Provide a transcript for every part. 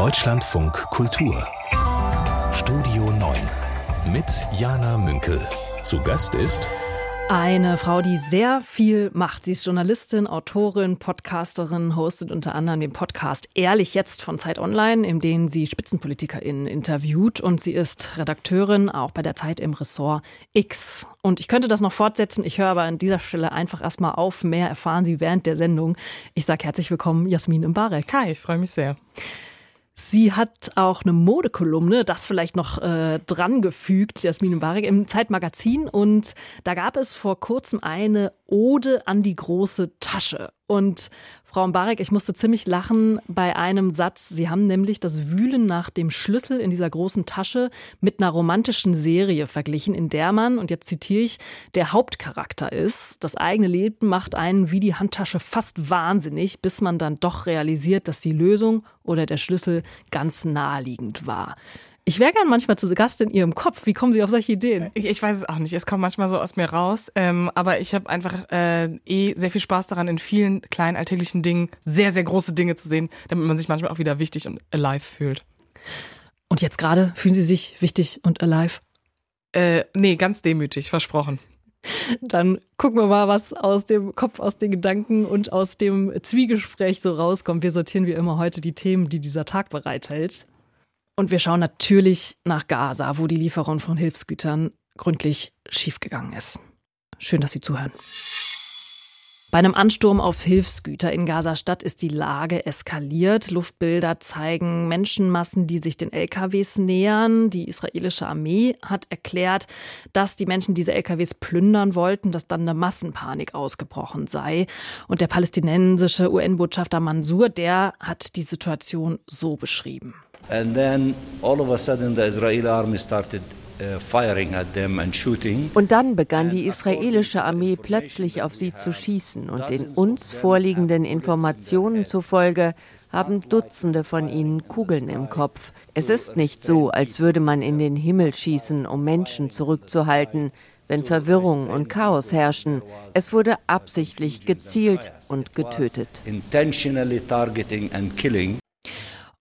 Deutschlandfunk Kultur Studio 9 mit Jana Münkel. Zu Gast ist eine Frau, die sehr viel macht. Sie ist Journalistin, Autorin, Podcasterin, hostet unter anderem den Podcast Ehrlich jetzt von Zeit Online, in dem sie SpitzenpolitikerInnen interviewt. Und sie ist Redakteurin auch bei der Zeit im Ressort X. Und ich könnte das noch fortsetzen. Ich höre aber an dieser Stelle einfach erstmal auf. Mehr erfahren Sie während der Sendung. Ich sage herzlich willkommen, Jasmin Mbarek. Hi, ich freue mich sehr. Sie hat auch eine Modekolumne, das vielleicht noch äh, drangefügt, Jasmin Mbarek, im Zeitmagazin. Und da gab es vor kurzem eine Ode an die große Tasche. Und Frau Mbarek, ich musste ziemlich lachen bei einem Satz. Sie haben nämlich das Wühlen nach dem Schlüssel in dieser großen Tasche mit einer romantischen Serie verglichen, in der man, und jetzt zitiere ich, der Hauptcharakter ist. Das eigene Leben macht einen wie die Handtasche fast wahnsinnig, bis man dann doch realisiert, dass die Lösung oder der Schlüssel ganz naheliegend war. Ich wäre gern manchmal zu Gast in Ihrem Kopf. Wie kommen Sie auf solche Ideen? Ich, ich weiß es auch nicht. Es kommt manchmal so aus mir raus. Ähm, aber ich habe einfach äh, eh sehr viel Spaß daran, in vielen kleinen alltäglichen Dingen sehr, sehr große Dinge zu sehen, damit man sich manchmal auch wieder wichtig und alive fühlt. Und jetzt gerade fühlen Sie sich wichtig und alive? Äh, nee, ganz demütig, versprochen. Dann gucken wir mal, was aus dem Kopf, aus den Gedanken und aus dem Zwiegespräch so rauskommt. Wir sortieren wie immer heute die Themen, die dieser Tag bereithält. Und wir schauen natürlich nach Gaza, wo die Lieferung von Hilfsgütern gründlich schiefgegangen ist. Schön, dass Sie zuhören. Bei einem Ansturm auf Hilfsgüter in Gaza-Stadt ist die Lage eskaliert. Luftbilder zeigen Menschenmassen, die sich den LKWs nähern. Die israelische Armee hat erklärt, dass die Menschen diese LKWs plündern wollten, dass dann eine Massenpanik ausgebrochen sei. Und der palästinensische UN-Botschafter Mansour, der hat die Situation so beschrieben. And then all of a sudden the Israeli army started uh, und dann begann die israelische Armee plötzlich auf sie zu schießen und den uns vorliegenden Informationen zufolge haben Dutzende von ihnen Kugeln im Kopf. Es ist nicht so, als würde man in den Himmel schießen, um Menschen zurückzuhalten, wenn Verwirrung und Chaos herrschen. Es wurde absichtlich gezielt und getötet. Intentionally targeting and killing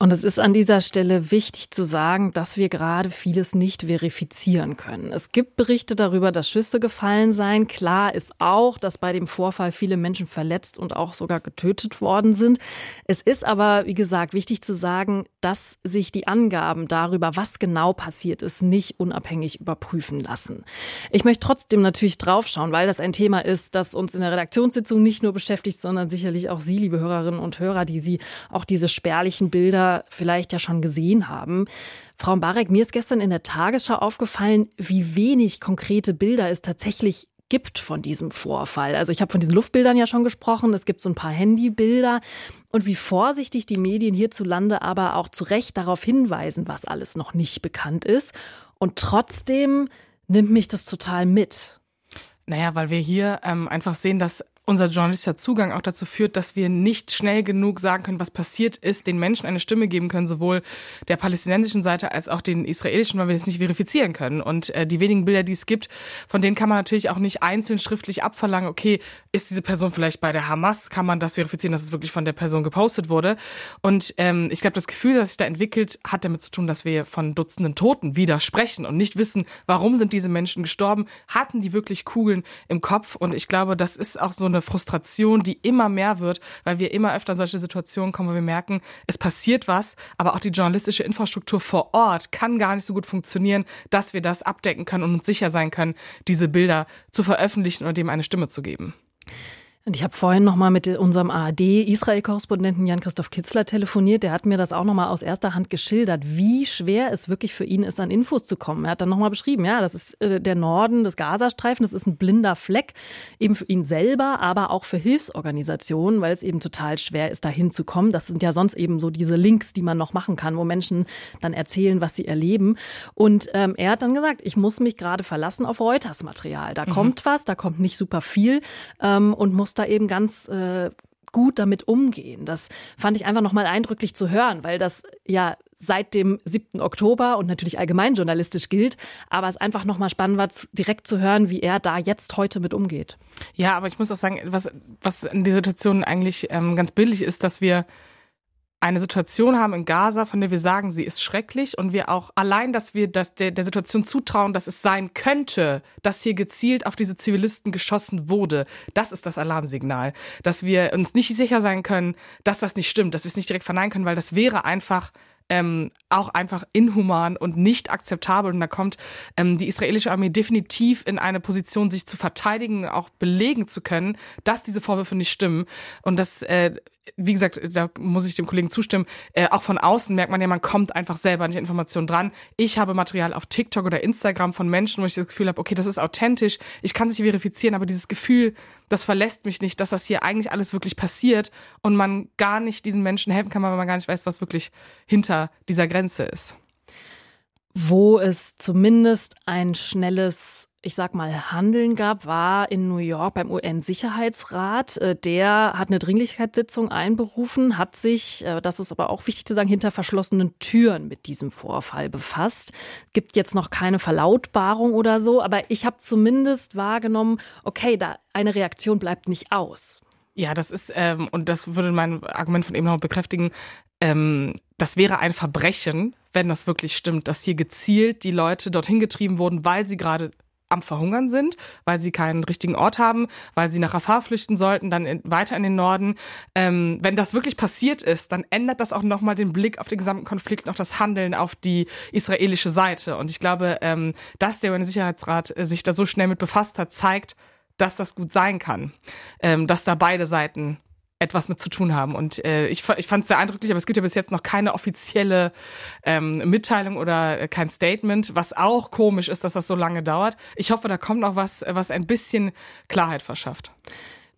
und es ist an dieser Stelle wichtig zu sagen, dass wir gerade vieles nicht verifizieren können. Es gibt Berichte darüber, dass Schüsse gefallen seien. Klar ist auch, dass bei dem Vorfall viele Menschen verletzt und auch sogar getötet worden sind. Es ist aber, wie gesagt, wichtig zu sagen, dass sich die Angaben darüber, was genau passiert ist, nicht unabhängig überprüfen lassen. Ich möchte trotzdem natürlich draufschauen, weil das ein Thema ist, das uns in der Redaktionssitzung nicht nur beschäftigt, sondern sicherlich auch Sie, liebe Hörerinnen und Hörer, die Sie auch diese spärlichen Bilder vielleicht ja schon gesehen haben. Frau Barek, mir ist gestern in der Tagesschau aufgefallen, wie wenig konkrete Bilder es tatsächlich gibt von diesem Vorfall. Also ich habe von diesen Luftbildern ja schon gesprochen, es gibt so ein paar Handybilder und wie vorsichtig die Medien hierzulande aber auch zu Recht darauf hinweisen, was alles noch nicht bekannt ist. Und trotzdem nimmt mich das total mit. Naja, weil wir hier ähm, einfach sehen, dass unser journalistischer Zugang auch dazu führt, dass wir nicht schnell genug sagen können, was passiert ist, den Menschen eine Stimme geben können, sowohl der palästinensischen Seite als auch den israelischen, weil wir es nicht verifizieren können. Und äh, die wenigen Bilder, die es gibt, von denen kann man natürlich auch nicht einzeln schriftlich abverlangen, okay, ist diese Person vielleicht bei der Hamas, kann man das verifizieren, dass es wirklich von der Person gepostet wurde. Und ähm, ich glaube, das Gefühl, das sich da entwickelt, hat damit zu tun, dass wir von Dutzenden Toten widersprechen und nicht wissen, warum sind diese Menschen gestorben, hatten die wirklich Kugeln im Kopf. Und ich glaube, das ist auch so eine eine Frustration, die immer mehr wird, weil wir immer öfter in solche Situationen kommen, wo wir merken, es passiert was, aber auch die journalistische Infrastruktur vor Ort kann gar nicht so gut funktionieren, dass wir das abdecken können und uns sicher sein können, diese Bilder zu veröffentlichen und dem eine Stimme zu geben. Und ich habe vorhin noch mal mit unserem ARD-Israel-Korrespondenten Jan-Christoph Kitzler telefoniert. Der hat mir das auch noch mal aus erster Hand geschildert, wie schwer es wirklich für ihn ist, an Infos zu kommen. Er hat dann noch mal beschrieben, ja, das ist äh, der Norden des Gazastreifens, das ist ein blinder Fleck, eben für ihn selber, aber auch für Hilfsorganisationen, weil es eben total schwer ist, da hinzukommen. Das sind ja sonst eben so diese Links, die man noch machen kann, wo Menschen dann erzählen, was sie erleben. Und ähm, er hat dann gesagt, ich muss mich gerade verlassen auf Reuters-Material. Da mhm. kommt was, da kommt nicht super viel ähm, und muss da eben ganz äh, gut damit umgehen. Das fand ich einfach nochmal eindrücklich zu hören, weil das ja seit dem 7. Oktober und natürlich allgemein journalistisch gilt. Aber es einfach nochmal spannend war, direkt zu hören, wie er da jetzt heute mit umgeht. Ja, aber ich muss auch sagen, was, was in der Situation eigentlich ähm, ganz billig ist, dass wir eine Situation haben in Gaza, von der wir sagen, sie ist schrecklich und wir auch allein, dass wir das der, der Situation zutrauen, dass es sein könnte, dass hier gezielt auf diese Zivilisten geschossen wurde, das ist das Alarmsignal. Dass wir uns nicht sicher sein können, dass das nicht stimmt, dass wir es nicht direkt verneinen können, weil das wäre einfach ähm, auch einfach inhuman und nicht akzeptabel. Und da kommt ähm, die israelische Armee definitiv in eine Position, sich zu verteidigen, auch belegen zu können, dass diese Vorwürfe nicht stimmen. Und das äh, wie gesagt, da muss ich dem Kollegen zustimmen, äh, auch von außen merkt man ja, man kommt einfach selber nicht Informationen dran. Ich habe Material auf TikTok oder Instagram von Menschen, wo ich das Gefühl habe, okay, das ist authentisch, ich kann sich verifizieren, aber dieses Gefühl, das verlässt mich nicht, dass das hier eigentlich alles wirklich passiert und man gar nicht diesen Menschen helfen kann, weil man gar nicht weiß, was wirklich hinter dieser Grenze ist. Wo es zumindest ein schnelles ich sag mal, Handeln gab, war in New York beim UN-Sicherheitsrat. Äh, der hat eine Dringlichkeitssitzung einberufen, hat sich, äh, das ist aber auch wichtig zu sagen, hinter verschlossenen Türen mit diesem Vorfall befasst. Gibt jetzt noch keine Verlautbarung oder so, aber ich habe zumindest wahrgenommen, okay, da eine Reaktion bleibt nicht aus. Ja, das ist, ähm, und das würde mein Argument von eben noch bekräftigen, ähm, das wäre ein Verbrechen, wenn das wirklich stimmt, dass hier gezielt die Leute dorthin getrieben wurden, weil sie gerade am Verhungern sind, weil sie keinen richtigen Ort haben, weil sie nach Rafah flüchten sollten, dann in, weiter in den Norden. Ähm, wenn das wirklich passiert ist, dann ändert das auch nochmal den Blick auf den gesamten Konflikt und auch das Handeln auf die israelische Seite. Und ich glaube, ähm, dass der UN-Sicherheitsrat äh, sich da so schnell mit befasst hat, zeigt, dass das gut sein kann, ähm, dass da beide Seiten etwas mit zu tun haben. Und äh, ich, ich fand es sehr eindrücklich, aber es gibt ja bis jetzt noch keine offizielle ähm, Mitteilung oder äh, kein Statement, was auch komisch ist, dass das so lange dauert. Ich hoffe, da kommt noch was, was ein bisschen Klarheit verschafft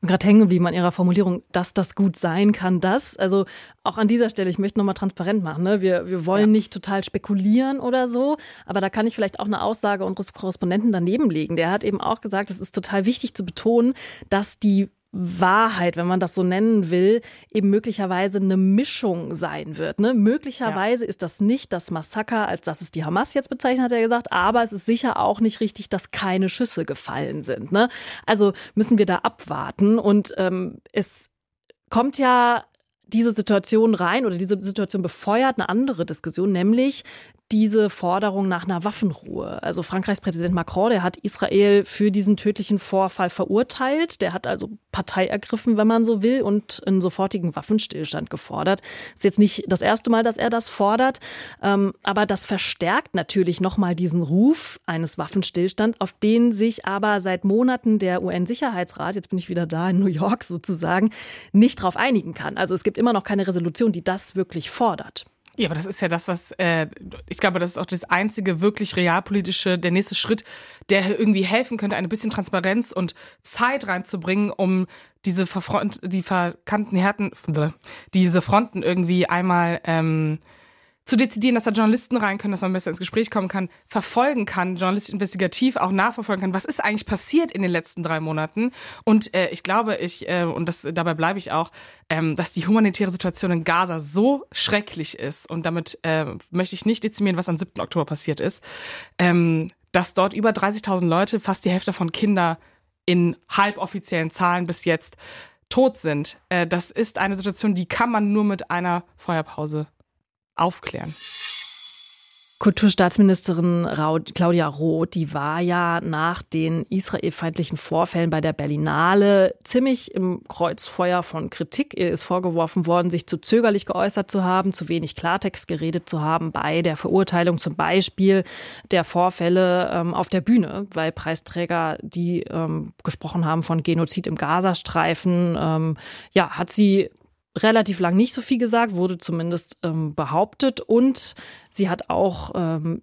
gerade hängen geblieben an Ihrer Formulierung, dass das gut sein kann, das. Also auch an dieser Stelle, ich möchte nochmal transparent machen. Ne? Wir, wir wollen ja. nicht total spekulieren oder so, aber da kann ich vielleicht auch eine Aussage unseres Korrespondenten daneben legen. Der hat eben auch gesagt, es ist total wichtig zu betonen, dass die Wahrheit, wenn man das so nennen will, eben möglicherweise eine Mischung sein wird. Ne? Möglicherweise ja. ist das nicht das Massaker, als das es die Hamas jetzt bezeichnet, hat er gesagt, aber es ist sicher auch nicht richtig, dass keine Schüsse gefallen sind. Ne? Also müssen wir da abwarten und ähm, es kommt ja diese Situation rein oder diese Situation befeuert eine andere Diskussion, nämlich diese Forderung nach einer Waffenruhe. Also Frankreichs Präsident Macron, der hat Israel für diesen tödlichen Vorfall verurteilt. Der hat also Partei ergriffen, wenn man so will, und einen sofortigen Waffenstillstand gefordert. Ist jetzt nicht das erste Mal, dass er das fordert, ähm, aber das verstärkt natürlich nochmal diesen Ruf eines Waffenstillstands, auf den sich aber seit Monaten der UN-Sicherheitsrat, jetzt bin ich wieder da in New York sozusagen, nicht darauf einigen kann. Also es gibt immer noch keine Resolution, die das wirklich fordert. Ja, aber das ist ja das, was äh, ich glaube, das ist auch das einzige wirklich realpolitische, der nächste Schritt, der irgendwie helfen könnte, ein bisschen Transparenz und Zeit reinzubringen, um diese verfront, die verkannten Härten, diese Fronten irgendwie einmal ähm, zu dezidieren, dass da Journalisten rein können, dass man besser ins Gespräch kommen kann, verfolgen kann, journalistisch investigativ auch nachverfolgen kann, was ist eigentlich passiert in den letzten drei Monaten. Und äh, ich glaube, ich, äh, und das, dabei bleibe ich auch, ähm, dass die humanitäre Situation in Gaza so schrecklich ist, und damit äh, möchte ich nicht dezimieren, was am 7. Oktober passiert ist, ähm, dass dort über 30.000 Leute, fast die Hälfte von Kinder in halboffiziellen Zahlen bis jetzt tot sind. Äh, das ist eine Situation, die kann man nur mit einer Feuerpause aufklären. Kulturstaatsministerin Claudia Roth, die war ja nach den israelfeindlichen Vorfällen bei der Berlinale ziemlich im Kreuzfeuer von Kritik. Ihr ist vorgeworfen worden, sich zu zögerlich geäußert zu haben, zu wenig Klartext geredet zu haben bei der Verurteilung zum Beispiel der Vorfälle ähm, auf der Bühne, weil Preisträger, die ähm, gesprochen haben von Genozid im Gazastreifen, ähm, ja, hat sie relativ lang nicht so viel gesagt, wurde zumindest ähm, behauptet. Und sie hat auch ähm,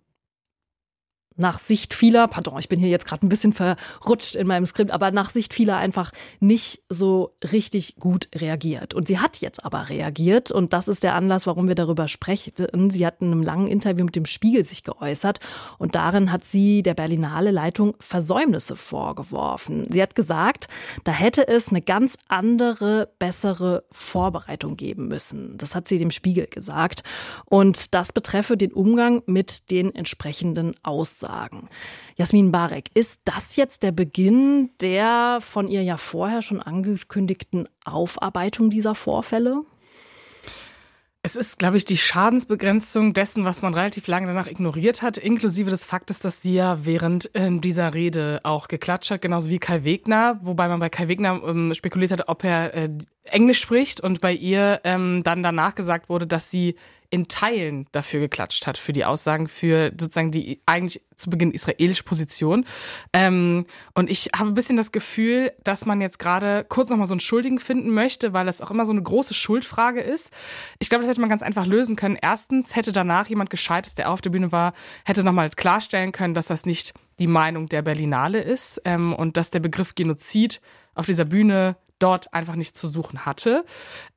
nach Sicht vieler, pardon, ich bin hier jetzt gerade ein bisschen verrutscht in meinem Skript, aber nach Sicht vieler einfach nicht so richtig gut reagiert. Und sie hat jetzt aber reagiert und das ist der Anlass, warum wir darüber sprechen. Sie hat in einem langen Interview mit dem Spiegel sich geäußert und darin hat sie der Berlinale Leitung Versäumnisse vorgeworfen. Sie hat gesagt, da hätte es eine ganz andere, bessere Vorbereitung geben müssen. Das hat sie dem Spiegel gesagt und das betreffe den Umgang mit den entsprechenden Aussagen sagen. Jasmin Barek, ist das jetzt der Beginn der von ihr ja vorher schon angekündigten Aufarbeitung dieser Vorfälle? Es ist, glaube ich, die Schadensbegrenzung dessen, was man relativ lange danach ignoriert hat, inklusive des Faktes, dass sie ja während äh, dieser Rede auch geklatscht hat, genauso wie Kai Wegner, wobei man bei Kai Wegner ähm, spekuliert hat, ob er äh, Englisch spricht und bei ihr ähm, dann danach gesagt wurde, dass sie in Teilen dafür geklatscht hat, für die Aussagen, für sozusagen die eigentlich zu Beginn israelische Position. Ähm, und ich habe ein bisschen das Gefühl, dass man jetzt gerade kurz nochmal so einen Schuldigen finden möchte, weil das auch immer so eine große Schuldfrage ist. Ich glaube, das hätte man ganz einfach lösen können. Erstens hätte danach jemand Gescheites, der auf der Bühne war, hätte nochmal klarstellen können, dass das nicht die Meinung der Berlinale ist ähm, und dass der Begriff Genozid auf dieser Bühne dort einfach nichts zu suchen hatte.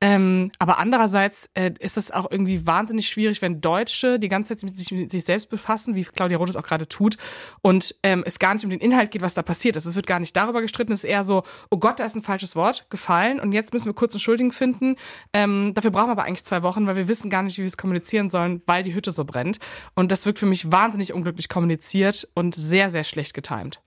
Ähm, aber andererseits äh, ist es auch irgendwie wahnsinnig schwierig, wenn Deutsche die ganze Zeit mit sich, mit sich selbst befassen, wie Claudia Roth es auch gerade tut, und ähm, es gar nicht um den Inhalt geht, was da passiert ist. Es wird gar nicht darüber gestritten, es ist eher so, oh Gott, da ist ein falsches Wort gefallen und jetzt müssen wir kurz einen Schuldigen finden. Ähm, dafür brauchen wir aber eigentlich zwei Wochen, weil wir wissen gar nicht, wie wir es kommunizieren sollen, weil die Hütte so brennt. Und das wirkt für mich wahnsinnig unglücklich kommuniziert und sehr, sehr schlecht getimt.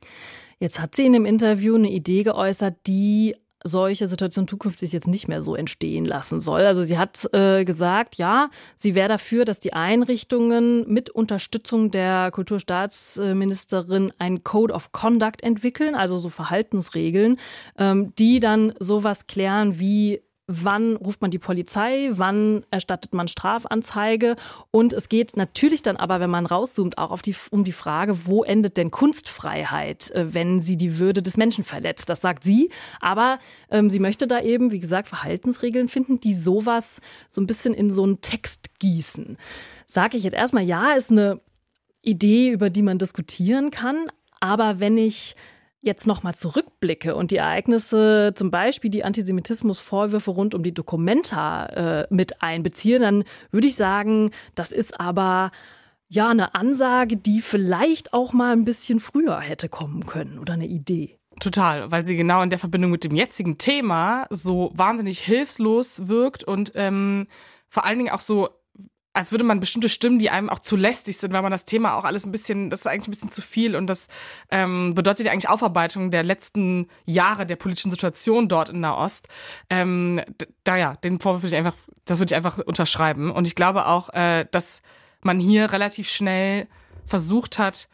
Jetzt hat sie in dem Interview eine Idee geäußert, die solche Situationen zukünftig jetzt nicht mehr so entstehen lassen soll. Also sie hat äh, gesagt, ja, sie wäre dafür, dass die Einrichtungen mit Unterstützung der Kulturstaatsministerin einen Code of Conduct entwickeln, also so Verhaltensregeln, ähm, die dann sowas klären wie wann ruft man die Polizei, wann erstattet man Strafanzeige. Und es geht natürlich dann aber, wenn man rauszoomt, auch die, um die Frage, wo endet denn Kunstfreiheit, äh, wenn sie die Würde des Menschen verletzt. Das sagt sie. Aber ähm, sie möchte da eben, wie gesagt, Verhaltensregeln finden, die sowas so ein bisschen in so einen Text gießen. Sage ich jetzt erstmal, ja, ist eine Idee, über die man diskutieren kann. Aber wenn ich jetzt nochmal zurückblicke und die Ereignisse, zum Beispiel die Antisemitismusvorwürfe rund um die Dokumenta äh, mit einbeziehe, dann würde ich sagen, das ist aber ja eine Ansage, die vielleicht auch mal ein bisschen früher hätte kommen können oder eine Idee. Total, weil sie genau in der Verbindung mit dem jetzigen Thema so wahnsinnig hilflos wirkt und ähm, vor allen Dingen auch so als würde man bestimmte Stimmen, die einem auch zu lästig sind, weil man das Thema auch alles ein bisschen, das ist eigentlich ein bisschen zu viel und das ähm, bedeutet ja eigentlich Aufarbeitung der letzten Jahre der politischen Situation dort in Nahost. Ähm, da ja, den Vorwurf würde ich einfach, das würde ich einfach unterschreiben. Und ich glaube auch, äh, dass man hier relativ schnell versucht hat,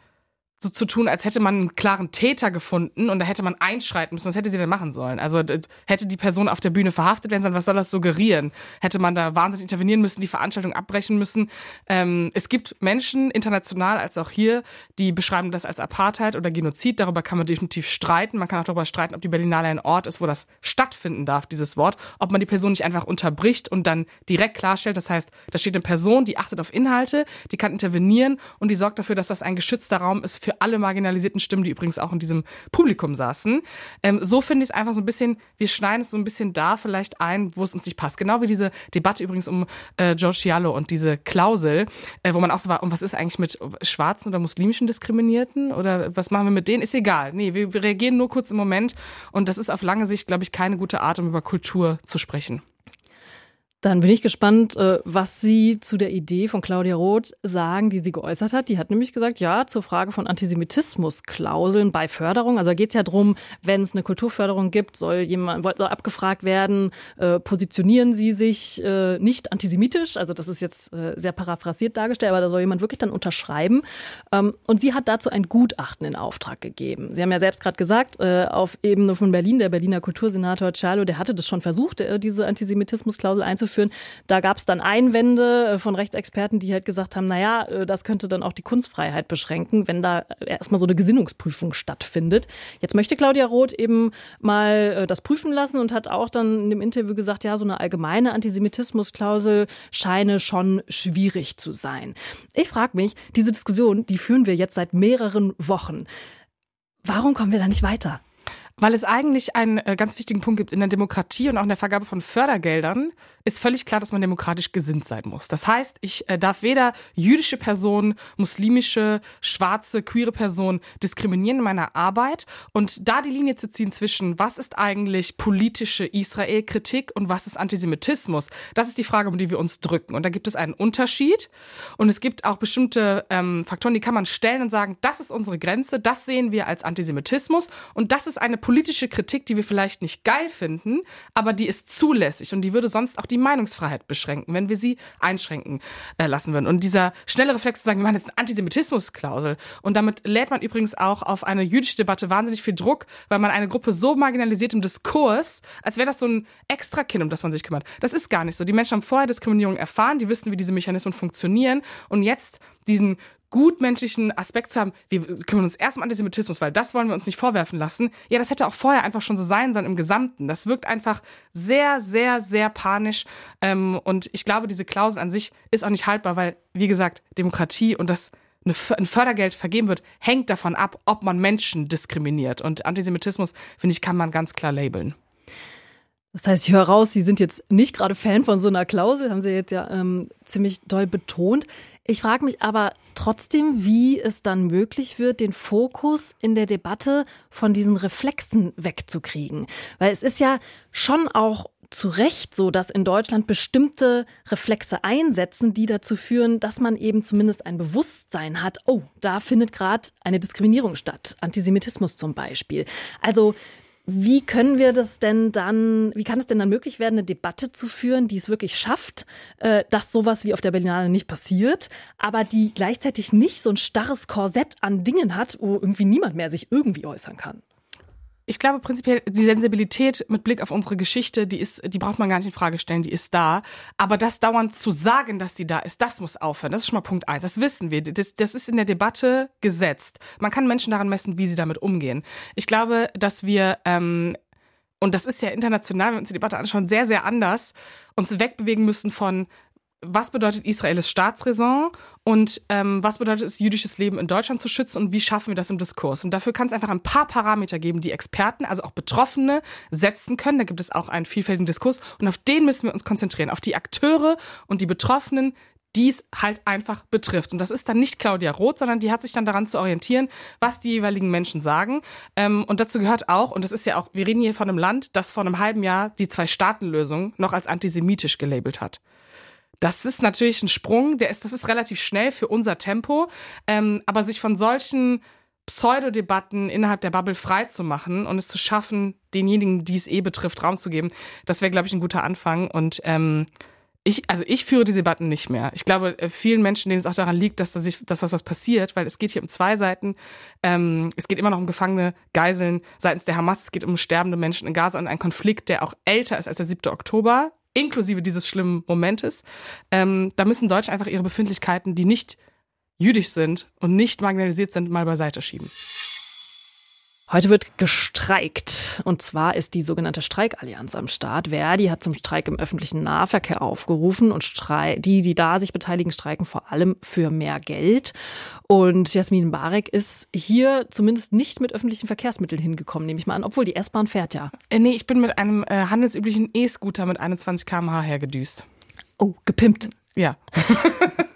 so zu tun, als hätte man einen klaren Täter gefunden und da hätte man einschreiten müssen. Was hätte sie denn machen sollen? Also hätte die Person auf der Bühne verhaftet werden sollen, was soll das suggerieren? Hätte man da wahnsinnig intervenieren müssen, die Veranstaltung abbrechen müssen? Ähm, es gibt Menschen, international als auch hier, die beschreiben das als Apartheid oder Genozid. Darüber kann man definitiv streiten. Man kann auch darüber streiten, ob die Berlinale ein Ort ist, wo das stattfinden darf, dieses Wort. Ob man die Person nicht einfach unterbricht und dann direkt klarstellt. Das heißt, da steht eine Person, die achtet auf Inhalte, die kann intervenieren und die sorgt dafür, dass das ein geschützter Raum ist für für alle marginalisierten Stimmen, die übrigens auch in diesem Publikum saßen. Ähm, so finde ich es einfach so ein bisschen, wir schneiden es so ein bisschen da vielleicht ein, wo es uns nicht passt. Genau wie diese Debatte übrigens um äh, George Cialo und diese Klausel, äh, wo man auch so war, und was ist eigentlich mit schwarzen oder muslimischen Diskriminierten oder was machen wir mit denen? Ist egal. Nee, wir, wir reagieren nur kurz im Moment und das ist auf lange Sicht, glaube ich, keine gute Art, um über Kultur zu sprechen. Dann bin ich gespannt, äh, was Sie zu der Idee von Claudia Roth sagen, die sie geäußert hat. Die hat nämlich gesagt, ja, zur Frage von Antisemitismusklauseln bei Förderung. Also da geht es ja darum, wenn es eine Kulturförderung gibt, soll jemand soll abgefragt werden, äh, positionieren Sie sich äh, nicht antisemitisch? Also das ist jetzt äh, sehr paraphrasiert dargestellt, aber da soll jemand wirklich dann unterschreiben. Ähm, und sie hat dazu ein Gutachten in Auftrag gegeben. Sie haben ja selbst gerade gesagt, äh, auf Ebene von Berlin, der Berliner Kultursenator Cialo, der hatte das schon versucht, äh, diese Antisemitismusklausel einzuführen führen. Da gab es dann Einwände äh, von Rechtsexperten, die halt gesagt haben, naja, äh, das könnte dann auch die Kunstfreiheit beschränken, wenn da erstmal so eine Gesinnungsprüfung stattfindet. Jetzt möchte Claudia Roth eben mal äh, das prüfen lassen und hat auch dann in dem Interview gesagt, ja, so eine allgemeine Antisemitismusklausel scheine schon schwierig zu sein. Ich frage mich, diese Diskussion, die führen wir jetzt seit mehreren Wochen. Warum kommen wir da nicht weiter? Weil es eigentlich einen äh, ganz wichtigen Punkt gibt in der Demokratie und auch in der Vergabe von Fördergeldern, ist völlig klar, dass man demokratisch gesinnt sein muss. Das heißt, ich äh, darf weder jüdische Personen, muslimische, schwarze, queere Personen diskriminieren in meiner Arbeit. Und da die Linie zu ziehen zwischen, was ist eigentlich politische Israel-Kritik und was ist Antisemitismus, das ist die Frage, um die wir uns drücken. Und da gibt es einen Unterschied. Und es gibt auch bestimmte ähm, Faktoren, die kann man stellen und sagen, das ist unsere Grenze, das sehen wir als Antisemitismus und das ist eine politische Kritik, die wir vielleicht nicht geil finden, aber die ist zulässig und die würde sonst auch die Meinungsfreiheit beschränken, wenn wir sie einschränken äh, lassen würden. Und dieser schnelle Reflex zu sagen, wir machen jetzt eine Antisemitismusklausel und damit lädt man übrigens auch auf eine jüdische Debatte wahnsinnig viel Druck, weil man eine Gruppe so marginalisiert im Diskurs, als wäre das so ein extra Kind, um das man sich kümmert. Das ist gar nicht so. Die Menschen haben vorher Diskriminierung erfahren, die wissen, wie diese Mechanismen funktionieren und jetzt diesen gutmenschlichen Aspekt zu haben, wir kümmern uns erst um Antisemitismus, weil das wollen wir uns nicht vorwerfen lassen. Ja, das hätte auch vorher einfach schon so sein sollen im Gesamten. Das wirkt einfach sehr, sehr, sehr panisch. Ähm, und ich glaube, diese Klausel an sich ist auch nicht haltbar, weil, wie gesagt, Demokratie und das ein Fördergeld vergeben wird, hängt davon ab, ob man Menschen diskriminiert. Und Antisemitismus, finde ich, kann man ganz klar labeln. Das heißt, ich höre raus, Sie sind jetzt nicht gerade Fan von so einer Klausel, haben Sie jetzt ja ähm, ziemlich doll betont. Ich frage mich aber trotzdem, wie es dann möglich wird, den Fokus in der Debatte von diesen Reflexen wegzukriegen. Weil es ist ja schon auch zu Recht so, dass in Deutschland bestimmte Reflexe einsetzen, die dazu führen, dass man eben zumindest ein Bewusstsein hat, oh, da findet gerade eine Diskriminierung statt, Antisemitismus zum Beispiel. Also wie können wir das denn dann, wie kann es denn dann möglich werden, eine Debatte zu führen, die es wirklich schafft, äh, dass sowas wie auf der Berlinale nicht passiert, aber die gleichzeitig nicht so ein starres Korsett an Dingen hat, wo irgendwie niemand mehr sich irgendwie äußern kann? Ich glaube prinzipiell, die Sensibilität mit Blick auf unsere Geschichte, die ist, die braucht man gar nicht in Frage stellen, die ist da. Aber das dauernd zu sagen, dass die da ist, das muss aufhören. Das ist schon mal Punkt eins. Das wissen wir. Das, das ist in der Debatte gesetzt. Man kann Menschen daran messen, wie sie damit umgehen. Ich glaube, dass wir ähm, und das ist ja international, wenn wir uns die Debatte anschauen, sehr, sehr anders, uns wegbewegen müssen von was bedeutet Israel Staatsräson und ähm, was bedeutet es, jüdisches Leben in Deutschland zu schützen und wie schaffen wir das im Diskurs? Und dafür kann es einfach ein paar Parameter geben, die Experten, also auch Betroffene, setzen können. Da gibt es auch einen vielfältigen Diskurs und auf den müssen wir uns konzentrieren, auf die Akteure und die Betroffenen, die es halt einfach betrifft. Und das ist dann nicht Claudia Roth, sondern die hat sich dann daran zu orientieren, was die jeweiligen Menschen sagen. Ähm, und dazu gehört auch, und das ist ja auch, wir reden hier von einem Land, das vor einem halben Jahr die Zwei-Staaten-Lösung noch als antisemitisch gelabelt hat. Das ist natürlich ein Sprung, der ist, das ist relativ schnell für unser Tempo, ähm, aber sich von solchen Pseudodebatten innerhalb der Bubble frei zu machen und es zu schaffen, denjenigen, die es eh betrifft, Raum zu geben, das wäre, glaube ich, ein guter Anfang. Und ähm, ich, also ich führe diese Debatten nicht mehr. Ich glaube, äh, vielen Menschen, denen es auch daran liegt, dass da sich, dass was, was passiert, weil es geht hier um zwei Seiten. Ähm, es geht immer noch um Gefangene, Geiseln seitens der Hamas. Es geht um sterbende Menschen in Gaza und einen Konflikt, der auch älter ist als der 7. Oktober inklusive dieses schlimmen Momentes. Ähm, da müssen Deutsche einfach ihre Befindlichkeiten, die nicht jüdisch sind und nicht marginalisiert sind, mal beiseite schieben. Heute wird gestreikt. Und zwar ist die sogenannte Streikallianz am Start. Verdi hat zum Streik im öffentlichen Nahverkehr aufgerufen und die, die da sich beteiligen, streiken vor allem für mehr Geld. Und Jasmin Barek ist hier zumindest nicht mit öffentlichen Verkehrsmitteln hingekommen, nehme ich mal an, obwohl die S-Bahn fährt ja. Äh, nee, ich bin mit einem äh, handelsüblichen E-Scooter mit 21 km/h hergedüst. Oh, gepimpt. Ja.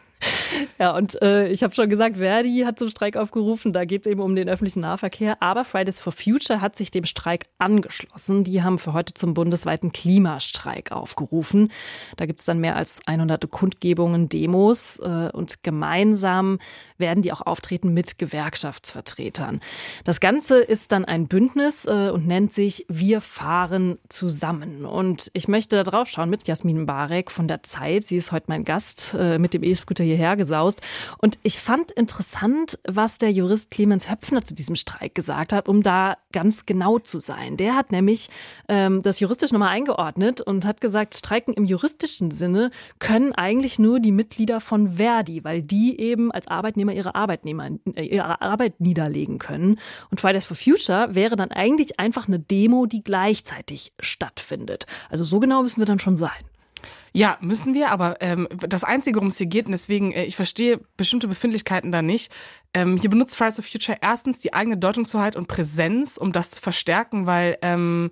Ja, und äh, ich habe schon gesagt, Verdi hat zum Streik aufgerufen. Da geht es eben um den öffentlichen Nahverkehr. Aber Fridays for Future hat sich dem Streik angeschlossen. Die haben für heute zum bundesweiten Klimastreik aufgerufen. Da gibt es dann mehr als 100 Kundgebungen, Demos äh, und gemeinsam werden die auch auftreten mit Gewerkschaftsvertretern. Das Ganze ist dann ein Bündnis äh, und nennt sich Wir fahren zusammen. Und ich möchte da drauf schauen mit Jasmin Barek von der Zeit. Sie ist heute mein Gast äh, mit dem E-Scooter hierher gesaust gesaust. Und ich fand interessant, was der Jurist Clemens Höpfner zu diesem Streik gesagt hat, um da ganz genau zu sein. Der hat nämlich ähm, das juristisch nochmal eingeordnet und hat gesagt, Streiken im juristischen Sinne können eigentlich nur die Mitglieder von Verdi, weil die eben als Arbeitnehmer ihre Arbeitnehmer äh, ihre Arbeit niederlegen können. Und Fridays for Future wäre dann eigentlich einfach eine Demo, die gleichzeitig stattfindet. Also so genau müssen wir dann schon sein. Ja, müssen wir, aber ähm, das Einzige, worum es hier geht, und deswegen, äh, ich verstehe bestimmte Befindlichkeiten da nicht. Ähm, hier benutzt Fridays for Future erstens die eigene Deutungshoheit und Präsenz, um das zu verstärken, weil ähm,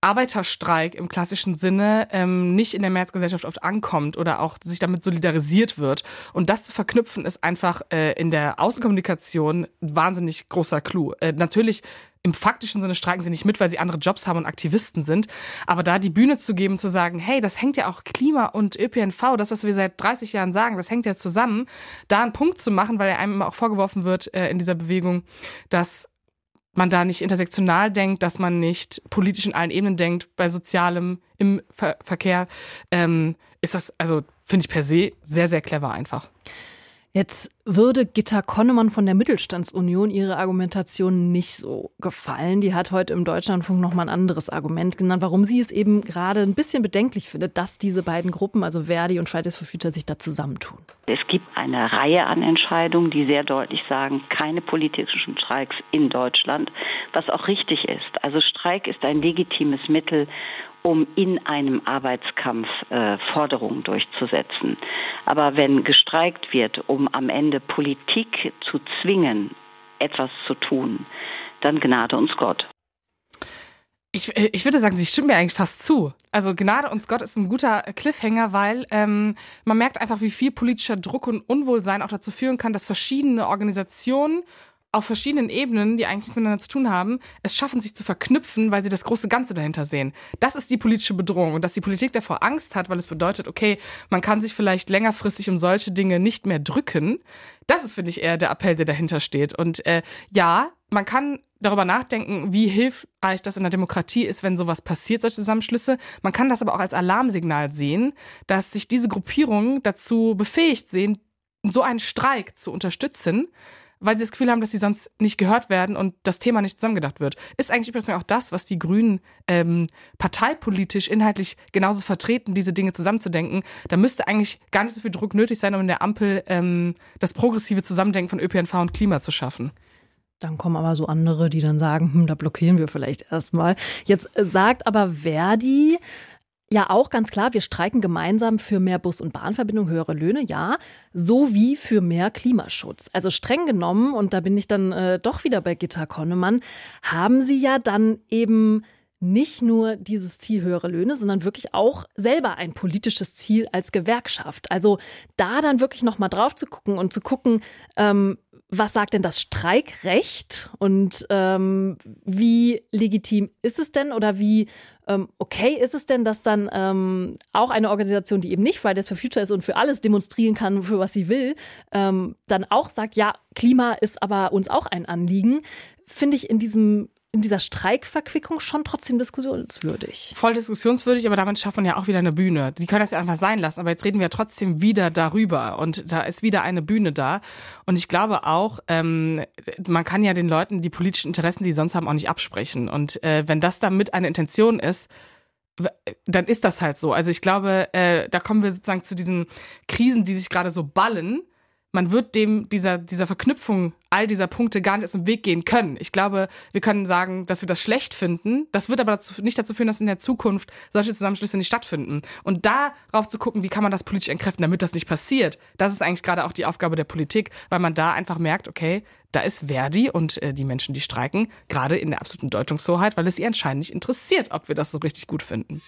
Arbeiterstreik im klassischen Sinne ähm, nicht in der Mehrheitsgesellschaft oft ankommt oder auch sich damit solidarisiert wird. Und das zu verknüpfen ist einfach äh, in der Außenkommunikation ein wahnsinnig großer Clou. Äh, natürlich im faktischen Sinne streiken sie nicht mit, weil sie andere Jobs haben und Aktivisten sind. Aber da die Bühne zu geben, zu sagen, hey, das hängt ja auch Klima und ÖPNV, das, was wir seit 30 Jahren sagen, das hängt ja zusammen, da einen Punkt zu machen, weil einem immer auch vorgeworfen wird äh, in dieser Bewegung, dass man da nicht intersektional denkt, dass man nicht politisch in allen Ebenen denkt, bei sozialem, im Ver Verkehr, ähm, ist das, also finde ich per se sehr, sehr clever einfach. Jetzt würde Gitta Konnemann von der Mittelstandsunion ihre Argumentation nicht so gefallen. Die hat heute im Deutschlandfunk noch mal ein anderes Argument genannt, warum sie es eben gerade ein bisschen bedenklich findet, dass diese beiden Gruppen, also Verdi und Fridays for Future, sich da zusammentun. Es gibt eine Reihe an Entscheidungen, die sehr deutlich sagen, keine politischen Streiks in Deutschland, was auch richtig ist. Also Streik ist ein legitimes Mittel, um in einem Arbeitskampf äh, Forderungen durchzusetzen. Aber wenn gestreikt wird, um am Ende Politik zu zwingen, etwas zu tun, dann gnade uns Gott. Ich, äh, ich würde sagen, sie stimmen mir eigentlich fast zu. Also Gnade uns Gott ist ein guter Cliffhanger, weil ähm, man merkt einfach, wie viel politischer Druck und Unwohlsein auch dazu führen kann, dass verschiedene Organisationen auf verschiedenen Ebenen, die eigentlich nichts miteinander zu tun haben, es schaffen, sich zu verknüpfen, weil sie das große Ganze dahinter sehen. Das ist die politische Bedrohung und dass die Politik davor Angst hat, weil es bedeutet, okay, man kann sich vielleicht längerfristig um solche Dinge nicht mehr drücken. Das ist, finde ich, eher der Appell, der dahinter steht. Und äh, ja, man kann darüber nachdenken, wie hilfreich das in der Demokratie ist, wenn sowas passiert, solche Zusammenschlüsse. Man kann das aber auch als Alarmsignal sehen, dass sich diese Gruppierungen dazu befähigt sehen, so einen Streik zu unterstützen weil sie das Gefühl haben, dass sie sonst nicht gehört werden und das Thema nicht zusammengedacht wird. Ist eigentlich übrigens auch das, was die Grünen ähm, parteipolitisch, inhaltlich genauso vertreten, diese Dinge zusammenzudenken. Da müsste eigentlich gar nicht so viel Druck nötig sein, um in der Ampel ähm, das progressive Zusammendenken von ÖPNV und Klima zu schaffen. Dann kommen aber so andere, die dann sagen, hm, da blockieren wir vielleicht erstmal. Jetzt sagt aber Verdi, ja auch ganz klar, wir streiken gemeinsam für mehr Bus- und Bahnverbindung, höhere Löhne, ja, sowie für mehr Klimaschutz. Also streng genommen, und da bin ich dann äh, doch wieder bei Gitta Konnemann, haben sie ja dann eben nicht nur dieses Ziel höhere Löhne, sondern wirklich auch selber ein politisches Ziel als Gewerkschaft. Also da dann wirklich noch mal drauf zu gucken und zu gucken, ähm, was sagt denn das Streikrecht? Und ähm, wie legitim ist es denn oder wie ähm, okay ist es denn, dass dann ähm, auch eine Organisation, die eben nicht Fridays for Future ist und für alles demonstrieren kann, für was sie will, ähm, dann auch sagt, ja, Klima ist aber uns auch ein Anliegen, finde ich in diesem in dieser Streikverquickung schon trotzdem diskussionswürdig. Voll diskussionswürdig, aber damit schafft man ja auch wieder eine Bühne. Sie können das ja einfach sein lassen, aber jetzt reden wir ja trotzdem wieder darüber und da ist wieder eine Bühne da. Und ich glaube auch, ähm, man kann ja den Leuten die politischen Interessen, die sie sonst haben, auch nicht absprechen. Und äh, wenn das damit eine Intention ist, dann ist das halt so. Also ich glaube, äh, da kommen wir sozusagen zu diesen Krisen, die sich gerade so ballen man wird dem dieser, dieser Verknüpfung all dieser Punkte gar nicht aus dem Weg gehen können. Ich glaube, wir können sagen, dass wir das schlecht finden. Das wird aber dazu, nicht dazu führen, dass in der Zukunft solche Zusammenschlüsse nicht stattfinden. Und darauf zu gucken, wie kann man das politisch entkräften, damit das nicht passiert, das ist eigentlich gerade auch die Aufgabe der Politik, weil man da einfach merkt, okay, da ist Verdi und äh, die Menschen, die streiken, gerade in der absoluten Deutungshoheit, weil es sie anscheinend nicht interessiert, ob wir das so richtig gut finden.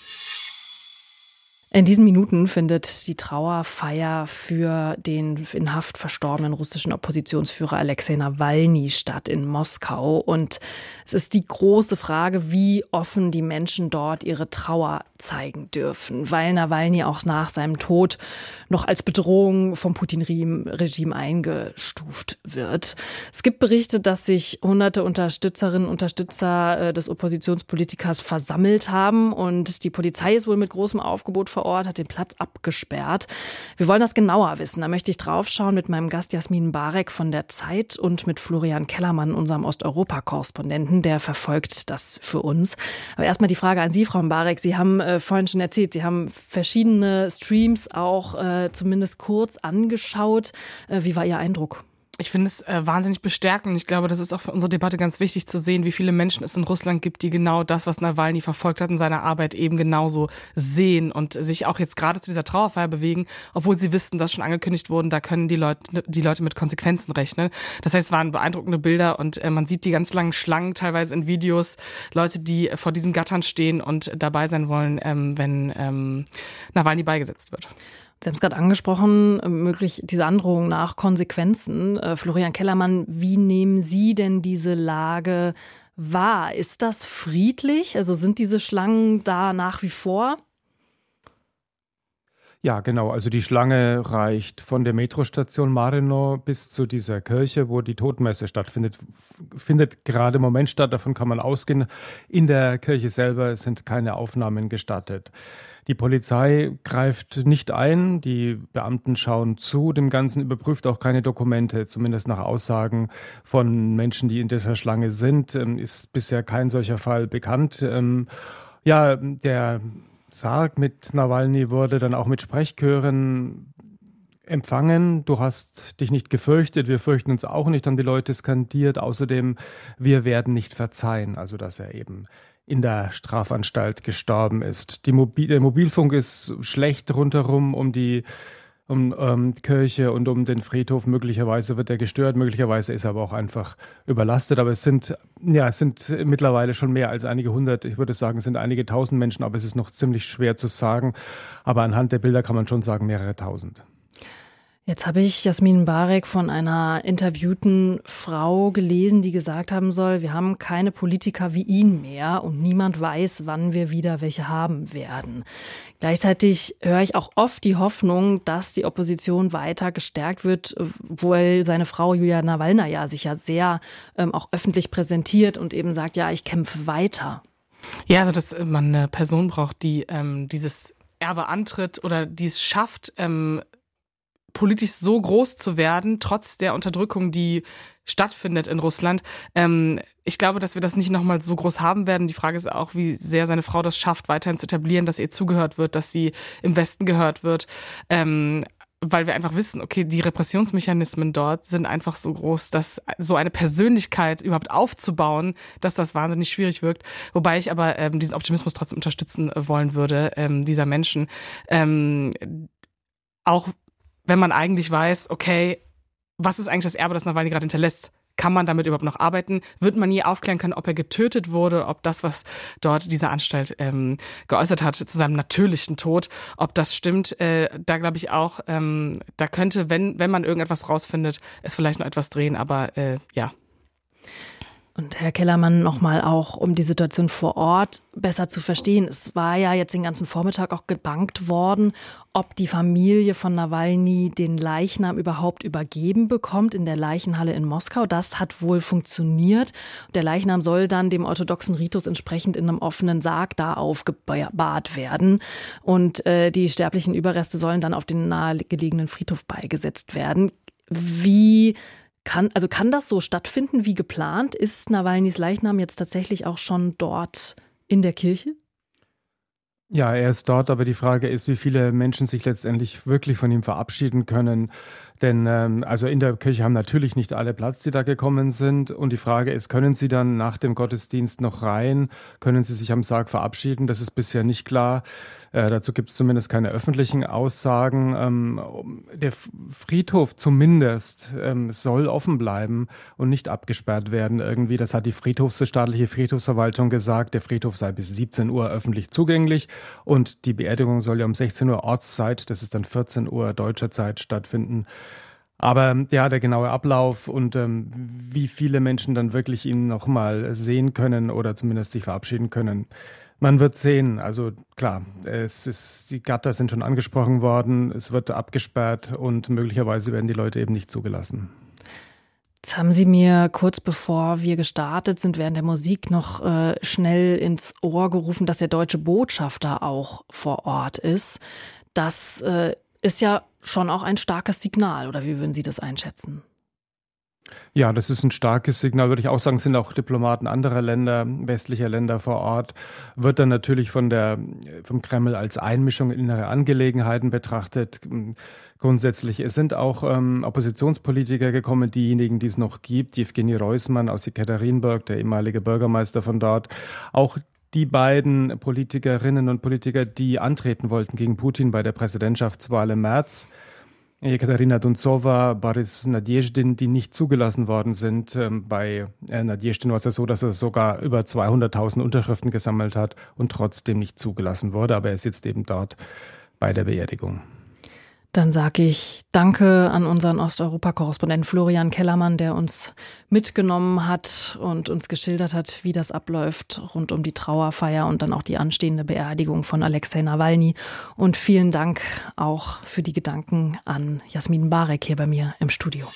In diesen Minuten findet die Trauerfeier für den in Haft verstorbenen russischen Oppositionsführer Alexei Nawalny statt in Moskau. Und es ist die große Frage, wie offen die Menschen dort ihre Trauer zeigen dürfen, weil Nawalny auch nach seinem Tod noch als Bedrohung vom Putin-Regime eingestuft wird. Es gibt Berichte, dass sich hunderte Unterstützerinnen und Unterstützer äh, des Oppositionspolitikers versammelt haben und die Polizei ist wohl mit großem Aufgebot vor Ort, hat den Platz abgesperrt. Wir wollen das genauer wissen. Da möchte ich draufschauen mit meinem Gast Jasmin Barek von der Zeit und mit Florian Kellermann, unserem Osteuropa-Korrespondenten, der verfolgt das für uns. Aber erstmal die Frage an Sie, Frau Barek. Sie haben äh, vorhin schon erzählt, Sie haben verschiedene Streams auch äh, zumindest kurz angeschaut. Äh, wie war Ihr Eindruck? Ich finde es äh, wahnsinnig bestärkend. Ich glaube, das ist auch für unsere Debatte ganz wichtig zu sehen, wie viele Menschen es in Russland gibt, die genau das, was Nawalny verfolgt hat in seiner Arbeit, eben genauso sehen und sich auch jetzt gerade zu dieser Trauerfeier bewegen, obwohl sie wissen, dass schon angekündigt wurden, da können die Leute, die Leute mit Konsequenzen rechnen. Das heißt, es waren beeindruckende Bilder und äh, man sieht die ganz langen Schlangen teilweise in Videos, Leute, die vor diesen Gattern stehen und dabei sein wollen, ähm, wenn ähm, Nawalny beigesetzt wird. Sie haben es gerade angesprochen, möglich diese Androhung nach Konsequenzen. Äh, Florian Kellermann, wie nehmen Sie denn diese Lage wahr? Ist das friedlich? Also sind diese Schlangen da nach wie vor? Ja, genau. Also die Schlange reicht von der Metrostation Marino bis zu dieser Kirche, wo die Totenmesse stattfindet. Findet gerade im Moment statt, davon kann man ausgehen. In der Kirche selber sind keine Aufnahmen gestattet. Die Polizei greift nicht ein, die Beamten schauen zu, dem Ganzen überprüft auch keine Dokumente, zumindest nach Aussagen von Menschen, die in dieser Schlange sind, ähm, ist bisher kein solcher Fall bekannt. Ähm, ja, der Sarg mit Nawalny wurde dann auch mit Sprechchören empfangen. Du hast dich nicht gefürchtet, wir fürchten uns auch nicht, haben die Leute skandiert. Außerdem, wir werden nicht verzeihen, also dass er eben in der Strafanstalt gestorben ist. Mobil der Mobilfunk ist schlecht rundherum um die um ähm, Kirche und um den Friedhof. Möglicherweise wird er gestört, möglicherweise ist er aber auch einfach überlastet. Aber es sind, ja, es sind mittlerweile schon mehr als einige hundert. Ich würde sagen, es sind einige tausend Menschen, aber es ist noch ziemlich schwer zu sagen. Aber anhand der Bilder kann man schon sagen, mehrere tausend. Jetzt habe ich Jasmin Barek von einer interviewten Frau gelesen, die gesagt haben soll, wir haben keine Politiker wie ihn mehr und niemand weiß, wann wir wieder welche haben werden. Gleichzeitig höre ich auch oft die Hoffnung, dass die Opposition weiter gestärkt wird, weil seine Frau Julia Nawalna ja sich ja sehr ähm, auch öffentlich präsentiert und eben sagt, ja, ich kämpfe weiter. Ja, also dass man eine Person braucht, die ähm, dieses Erbe antritt oder die es schafft, ähm, politisch so groß zu werden, trotz der Unterdrückung, die stattfindet in Russland. Ähm, ich glaube, dass wir das nicht nochmal so groß haben werden. Die Frage ist auch, wie sehr seine Frau das schafft, weiterhin zu etablieren, dass ihr zugehört wird, dass sie im Westen gehört wird. Ähm, weil wir einfach wissen, okay, die Repressionsmechanismen dort sind einfach so groß, dass so eine Persönlichkeit überhaupt aufzubauen, dass das wahnsinnig schwierig wirkt. Wobei ich aber ähm, diesen Optimismus trotzdem unterstützen wollen würde, ähm, dieser Menschen. Ähm, auch wenn man eigentlich weiß, okay, was ist eigentlich das Erbe, das Nawalny gerade hinterlässt? Kann man damit überhaupt noch arbeiten? Wird man nie aufklären können, ob er getötet wurde, ob das, was dort diese Anstalt ähm, geäußert hat, zu seinem natürlichen Tod, ob das stimmt? Äh, da glaube ich auch, ähm, da könnte, wenn, wenn man irgendetwas rausfindet, es vielleicht noch etwas drehen, aber äh, ja. Und Herr Kellermann, nochmal auch, um die Situation vor Ort besser zu verstehen. Es war ja jetzt den ganzen Vormittag auch gebankt worden, ob die Familie von Nawalny den Leichnam überhaupt übergeben bekommt in der Leichenhalle in Moskau. Das hat wohl funktioniert. Der Leichnam soll dann dem orthodoxen Ritus entsprechend in einem offenen Sarg da aufgebahrt werden. Und äh, die sterblichen Überreste sollen dann auf den nahegelegenen Friedhof beigesetzt werden. Wie kann, also kann das so stattfinden wie geplant? Ist Nawalnys Leichnam jetzt tatsächlich auch schon dort in der Kirche? Ja, er ist dort, aber die Frage ist, wie viele Menschen sich letztendlich wirklich von ihm verabschieden können. Denn ähm, also in der Kirche haben natürlich nicht alle Platz, die da gekommen sind. Und die Frage ist, können sie dann nach dem Gottesdienst noch rein? Können sie sich am Sarg verabschieden? Das ist bisher nicht klar. Äh, dazu gibt es zumindest keine öffentlichen Aussagen. Ähm, der Friedhof zumindest ähm, soll offen bleiben und nicht abgesperrt werden irgendwie. Das hat die Friedhofs staatliche Friedhofsverwaltung gesagt. Der Friedhof sei bis 17 Uhr öffentlich zugänglich und die Beerdigung soll ja um 16 Uhr Ortszeit, das ist dann 14 Uhr deutscher Zeit stattfinden. Aber ja, der genaue Ablauf und ähm, wie viele Menschen dann wirklich ihn nochmal sehen können oder zumindest sich verabschieden können, man wird sehen. Also klar, es ist, die Gatter sind schon angesprochen worden, es wird abgesperrt und möglicherweise werden die Leute eben nicht zugelassen. Jetzt haben Sie mir kurz bevor wir gestartet sind, während der Musik noch äh, schnell ins Ohr gerufen, dass der deutsche Botschafter auch vor Ort ist. Das äh, ist ja schon auch ein starkes Signal, oder wie würden Sie das einschätzen? Ja, das ist ein starkes Signal, würde ich auch sagen, sind auch Diplomaten anderer Länder, westlicher Länder vor Ort, wird dann natürlich von der, vom Kreml als Einmischung in innere Angelegenheiten betrachtet. Grundsätzlich, es sind auch ähm, Oppositionspolitiker gekommen, diejenigen, die es noch gibt, Evgeny Reusmann aus Ekaterinburg, der ehemalige Bürgermeister von dort, auch die beiden Politikerinnen und Politiker, die antreten wollten gegen Putin bei der Präsidentschaftswahl im März. Ekaterina Dunzova, Boris Nadjezdin, die nicht zugelassen worden sind. Ähm, bei äh, Nadjezdin war es ja so, dass er sogar über 200.000 Unterschriften gesammelt hat und trotzdem nicht zugelassen wurde. Aber er sitzt eben dort bei der Beerdigung. Dann sage ich Danke an unseren Osteuropa-Korrespondenten Florian Kellermann, der uns mitgenommen hat und uns geschildert hat, wie das abläuft rund um die Trauerfeier und dann auch die anstehende Beerdigung von Alexei Nawalny. Und vielen Dank auch für die Gedanken an Jasmin Barek hier bei mir im Studio.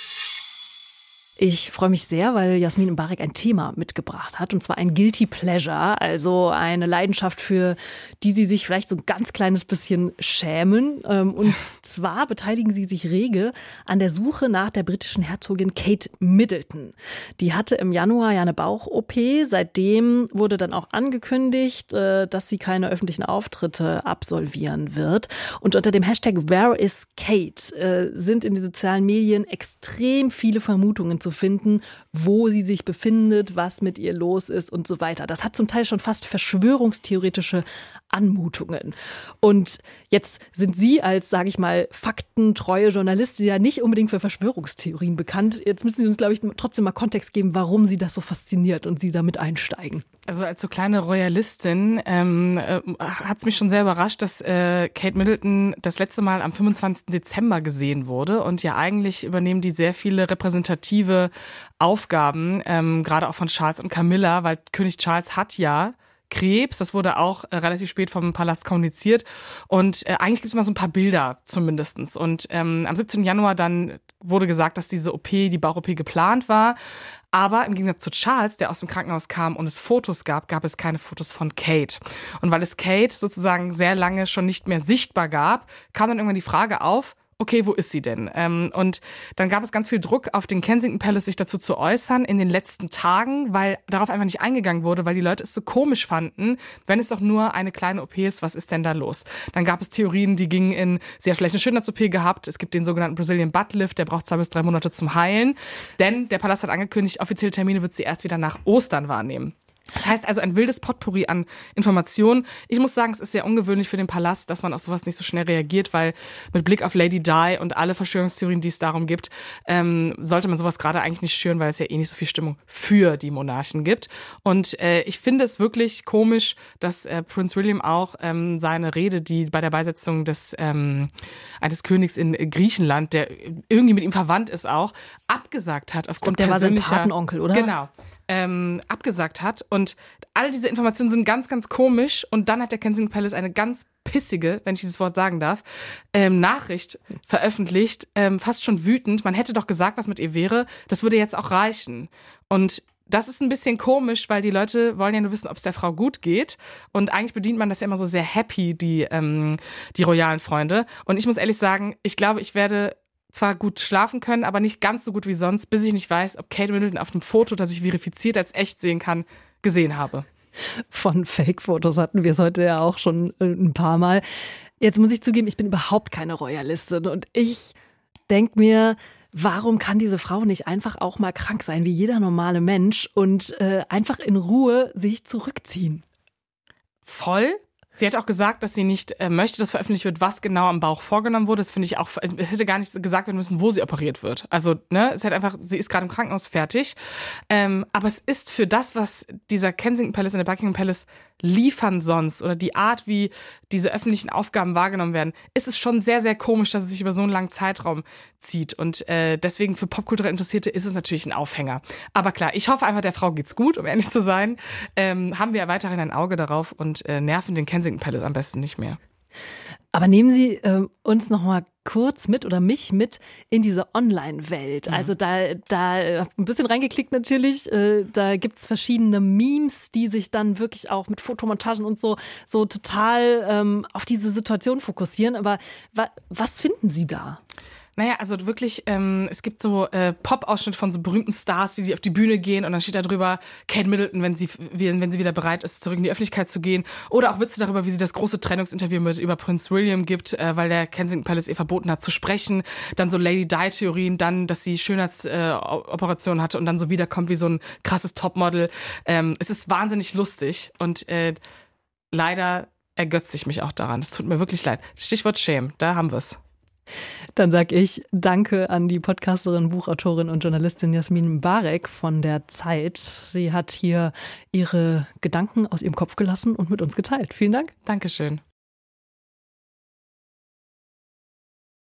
Ich freue mich sehr, weil Jasmin Mbarek ein Thema mitgebracht hat, und zwar ein Guilty Pleasure, also eine Leidenschaft, für die Sie sich vielleicht so ein ganz kleines bisschen schämen. Ähm, und zwar beteiligen Sie sich rege an der Suche nach der britischen Herzogin Kate Middleton. Die hatte im Januar ja eine Bauch-OP. Seitdem wurde dann auch angekündigt, äh, dass sie keine öffentlichen Auftritte absolvieren wird. Und unter dem Hashtag Where is Kate äh, sind in den sozialen Medien extrem viele Vermutungen zu finden, wo sie sich befindet, was mit ihr los ist und so weiter. Das hat zum Teil schon fast verschwörungstheoretische Anmutungen. Und jetzt sind Sie als, sage ich mal, faktentreue Journalistin ja nicht unbedingt für Verschwörungstheorien bekannt. Jetzt müssen Sie uns, glaube ich, trotzdem mal Kontext geben, warum Sie das so fasziniert und Sie damit einsteigen. Also als so kleine Royalistin ähm, äh, hat es mich schon sehr überrascht, dass äh, Kate Middleton das letzte Mal am 25. Dezember gesehen wurde. Und ja, eigentlich übernehmen die sehr viele repräsentative Aufgaben, ähm, gerade auch von Charles und Camilla, weil König Charles hat ja Krebs. Das wurde auch äh, relativ spät vom Palast kommuniziert. Und äh, eigentlich gibt es immer so ein paar Bilder zumindestens. Und ähm, am 17. Januar dann wurde gesagt, dass diese OP, die Bauch-OP geplant war. Aber im Gegensatz zu Charles, der aus dem Krankenhaus kam und es Fotos gab, gab es keine Fotos von Kate. Und weil es Kate sozusagen sehr lange schon nicht mehr sichtbar gab, kam dann irgendwann die Frage auf, okay, wo ist sie denn? Ähm, und dann gab es ganz viel Druck auf den Kensington Palace, sich dazu zu äußern in den letzten Tagen, weil darauf einfach nicht eingegangen wurde, weil die Leute es so komisch fanden, wenn es doch nur eine kleine OP ist, was ist denn da los? Dann gab es Theorien, die gingen in, sie hat vielleicht eine Schönheits-OP gehabt, es gibt den sogenannten Brazilian Butt Lift, der braucht zwei bis drei Monate zum Heilen, denn der Palast hat angekündigt, offizielle Termine wird sie erst wieder nach Ostern wahrnehmen. Das heißt also ein wildes Potpourri an Informationen. Ich muss sagen, es ist sehr ungewöhnlich für den Palast, dass man auf sowas nicht so schnell reagiert, weil mit Blick auf Lady Di und alle Verschwörungstheorien, die es darum gibt, ähm, sollte man sowas gerade eigentlich nicht schüren, weil es ja eh nicht so viel Stimmung für die Monarchen gibt. Und äh, ich finde es wirklich komisch, dass äh, Prince William auch ähm, seine Rede, die bei der Beisetzung des ähm, eines Königs in Griechenland, der irgendwie mit ihm verwandt ist, auch abgesagt hat aufgrund glaub, der persönlicher. War sein Patenonkel, oder? Genau ähm, abgesagt hat. Und all diese Informationen sind ganz, ganz komisch. Und dann hat der Kensington Palace eine ganz pissige, wenn ich dieses Wort sagen darf, ähm, Nachricht veröffentlicht, ähm, fast schon wütend. Man hätte doch gesagt, was mit ihr wäre. Das würde jetzt auch reichen. Und das ist ein bisschen komisch, weil die Leute wollen ja nur wissen, ob es der Frau gut geht. Und eigentlich bedient man das ja immer so sehr happy, die, ähm, die royalen Freunde. Und ich muss ehrlich sagen, ich glaube, ich werde zwar gut schlafen können, aber nicht ganz so gut wie sonst, bis ich nicht weiß, ob Kate Middleton auf dem Foto, das ich verifiziert als echt sehen kann, gesehen habe. Von Fake-Fotos hatten wir es heute ja auch schon äh, ein paar Mal. Jetzt muss ich zugeben, ich bin überhaupt keine Royalistin und ich denke mir, warum kann diese Frau nicht einfach auch mal krank sein wie jeder normale Mensch und äh, einfach in Ruhe sich zurückziehen? Voll. Sie hat auch gesagt, dass sie nicht äh, möchte, dass veröffentlicht wird, was genau am Bauch vorgenommen wurde. Das finde ich auch, es hätte gar nicht gesagt werden müssen, wo sie operiert wird. Also, ne, es hat einfach, sie ist gerade im Krankenhaus fertig. Ähm, aber es ist für das, was dieser Kensington Palace und der Buckingham Palace liefern sonst oder die Art, wie diese öffentlichen Aufgaben wahrgenommen werden, ist es schon sehr, sehr komisch, dass es sich über so einen langen Zeitraum zieht. Und äh, deswegen für popkulturell Interessierte ist es natürlich ein Aufhänger. Aber klar, ich hoffe einfach, der Frau geht's gut, um ehrlich zu sein. Ähm, haben wir ja weiterhin ein Auge darauf und äh, nerven den Kensington Palace am besten nicht mehr. Aber nehmen Sie äh, uns noch mal kurz mit oder mich mit in diese Online-Welt. Mhm. Also da, da ein bisschen reingeklickt natürlich. Äh, da gibt es verschiedene Memes, die sich dann wirklich auch mit Fotomontagen und so, so total ähm, auf diese Situation fokussieren. Aber wa was finden Sie da? Naja, also wirklich, ähm, es gibt so äh, Pop-Ausschnitte von so berühmten Stars, wie sie auf die Bühne gehen und dann steht da drüber Kate Middleton, wenn sie, wenn sie wieder bereit ist, zurück in die Öffentlichkeit zu gehen. Oder auch Witze darüber, wie sie das große Trennungsinterview mit über Prince William gibt, äh, weil der Kensington Palace ihr verboten hat zu sprechen. Dann so Lady Di-Theorien, dann, dass sie Schönheitsoperationen äh, hatte und dann so wiederkommt wie so ein krasses Topmodel. Ähm, es ist wahnsinnig lustig und äh, leider ergötze ich mich auch daran. Es tut mir wirklich leid. Stichwort Shame, da haben wir es. Dann sage ich Danke an die Podcasterin, Buchautorin und Journalistin Jasmin Barek von der Zeit. Sie hat hier ihre Gedanken aus ihrem Kopf gelassen und mit uns geteilt. Vielen Dank. Dankeschön.